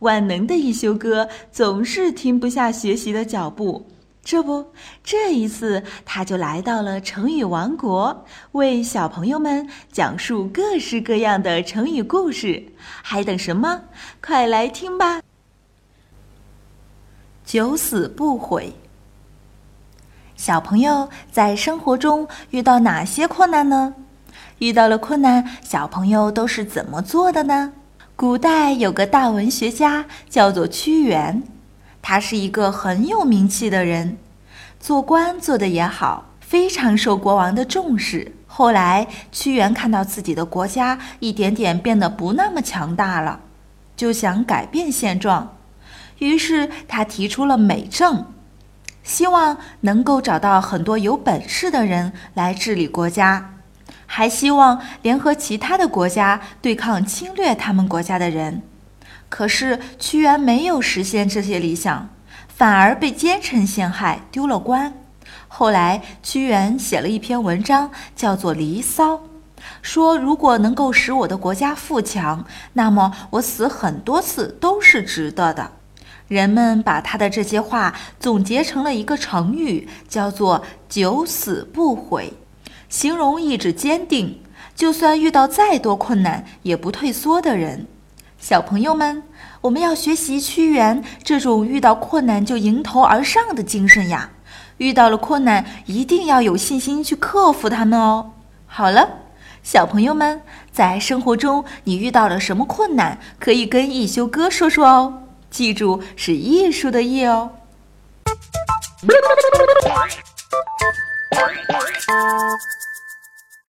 万能的一休哥总是停不下学习的脚步。这不，这一次他就来到了成语王国，为小朋友们讲述各式各样的成语故事。还等什么？快来听吧！九死不悔。小朋友在生活中遇到哪些困难呢？遇到了困难，小朋友都是怎么做的呢？古代有个大文学家叫做屈原。他是一个很有名气的人，做官做得也好，非常受国王的重视。后来，屈原看到自己的国家一点点变得不那么强大了，就想改变现状。于是，他提出了美政，希望能够找到很多有本事的人来治理国家，还希望联合其他的国家对抗侵略他们国家的人。可是屈原没有实现这些理想，反而被奸臣陷害，丢了官。后来屈原写了一篇文章，叫做《离骚》，说如果能够使我的国家富强，那么我死很多次都是值得的。人们把他的这些话总结成了一个成语，叫做“九死不悔”，形容意志坚定，就算遇到再多困难也不退缩的人。小朋友们，我们要学习屈原这种遇到困难就迎头而上的精神呀！遇到了困难，一定要有信心去克服它们哦。好了，小朋友们，在生活中你遇到了什么困难，可以跟一休哥说说哦。记住，是艺术的艺哦。